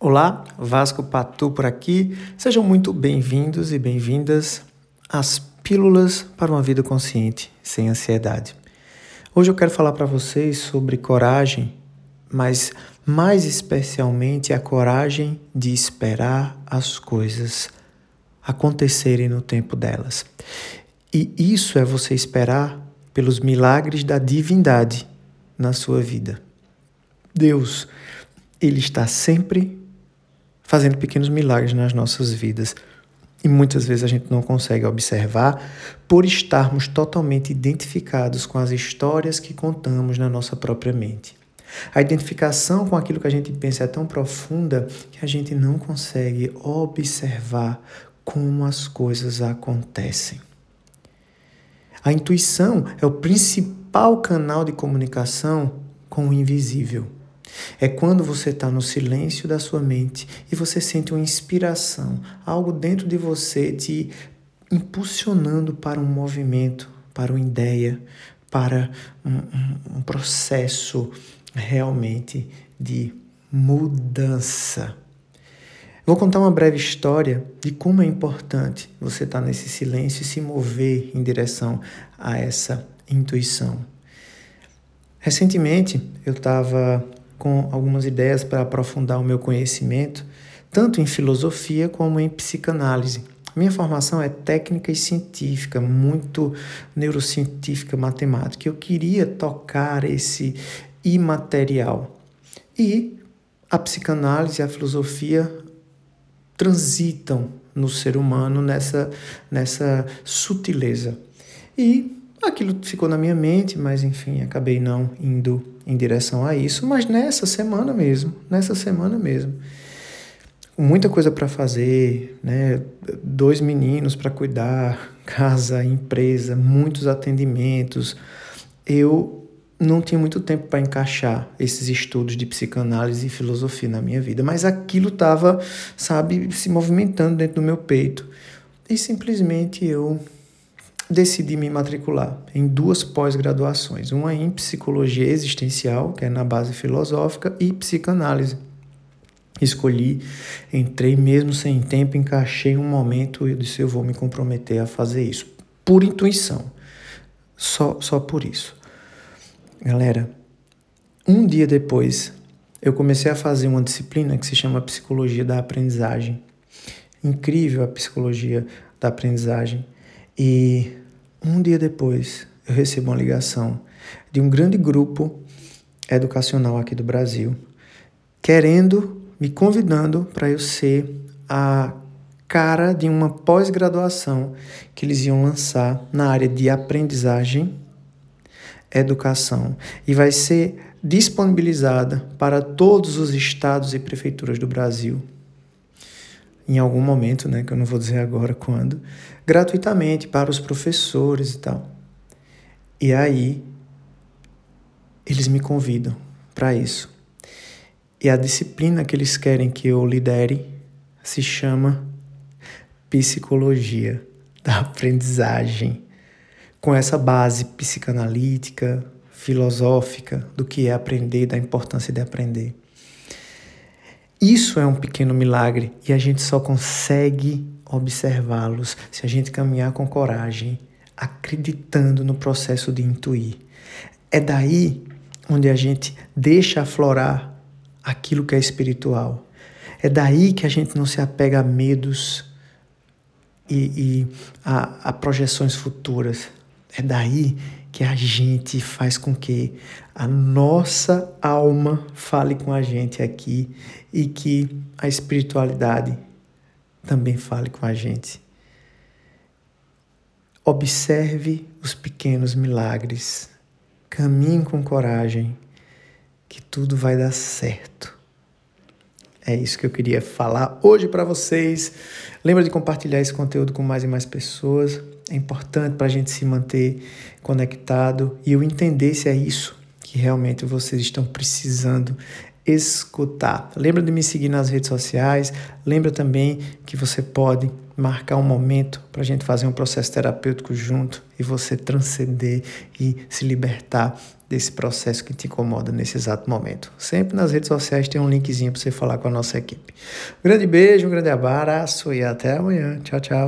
Olá, Vasco Patu por aqui. Sejam muito bem-vindos e bem-vindas às Pílulas para uma Vida Consciente sem Ansiedade. Hoje eu quero falar para vocês sobre coragem, mas mais especialmente a coragem de esperar as coisas acontecerem no tempo delas. E isso é você esperar pelos milagres da divindade na sua vida. Deus, ele está sempre fazendo pequenos milagres nas nossas vidas. E muitas vezes a gente não consegue observar por estarmos totalmente identificados com as histórias que contamos na nossa própria mente. A identificação com aquilo que a gente pensa é tão profunda que a gente não consegue observar como as coisas acontecem. A intuição é o principal canal de comunicação com o invisível. É quando você está no silêncio da sua mente e você sente uma inspiração, algo dentro de você te impulsionando para um movimento, para uma ideia, para um, um, um processo realmente de mudança. Vou contar uma breve história de como é importante você estar tá nesse silêncio e se mover em direção a essa intuição. Recentemente eu estava com algumas ideias para aprofundar o meu conhecimento, tanto em filosofia como em psicanálise. Minha formação é técnica e científica, muito neurocientífica, matemática. Eu queria tocar esse imaterial. E a psicanálise e a filosofia transitam no ser humano nessa, nessa sutileza. E aquilo ficou na minha mente, mas enfim, acabei não indo em direção a isso, mas nessa semana mesmo, nessa semana mesmo. Muita coisa para fazer, né? Dois meninos para cuidar, casa, empresa, muitos atendimentos. Eu não tinha muito tempo para encaixar esses estudos de psicanálise e filosofia na minha vida, mas aquilo estava, sabe, se movimentando dentro do meu peito. E simplesmente eu decidi me matricular em duas pós-graduações, uma em psicologia existencial, que é na base filosófica, e psicanálise. Escolhi, entrei mesmo sem tempo, encaixei um momento e disse: eu vou me comprometer a fazer isso, por intuição, só, só por isso. Galera, um dia depois, eu comecei a fazer uma disciplina que se chama Psicologia da Aprendizagem. Incrível a psicologia da aprendizagem. E um dia depois, eu recebo uma ligação de um grande grupo educacional aqui do Brasil, querendo, me convidando para eu ser a cara de uma pós-graduação que eles iam lançar na área de aprendizagem, educação, e vai ser disponibilizada para todos os estados e prefeituras do Brasil em algum momento, né, que eu não vou dizer agora quando, gratuitamente para os professores e tal. E aí eles me convidam para isso. E a disciplina que eles querem que eu lidere se chama Psicologia da Aprendizagem, com essa base psicanalítica, filosófica do que é aprender, da importância de aprender. Isso é um pequeno milagre e a gente só consegue observá-los se a gente caminhar com coragem, acreditando no processo de intuir. É daí onde a gente deixa aflorar aquilo que é espiritual. É daí que a gente não se apega a medos e, e a, a projeções futuras. É daí que a gente faz com que a nossa alma fale com a gente aqui e que a espiritualidade também fale com a gente. Observe os pequenos milagres. Caminhe com coragem, que tudo vai dar certo. É isso que eu queria falar hoje para vocês. Lembra de compartilhar esse conteúdo com mais e mais pessoas. É importante para a gente se manter conectado e eu entender se é isso que realmente vocês estão precisando escutar. Lembra de me seguir nas redes sociais. Lembra também que você pode marcar um momento para a gente fazer um processo terapêutico junto e você transcender e se libertar desse processo que te incomoda nesse exato momento. Sempre nas redes sociais tem um linkzinho para você falar com a nossa equipe. Um grande beijo, um grande abraço e até amanhã. Tchau, tchau.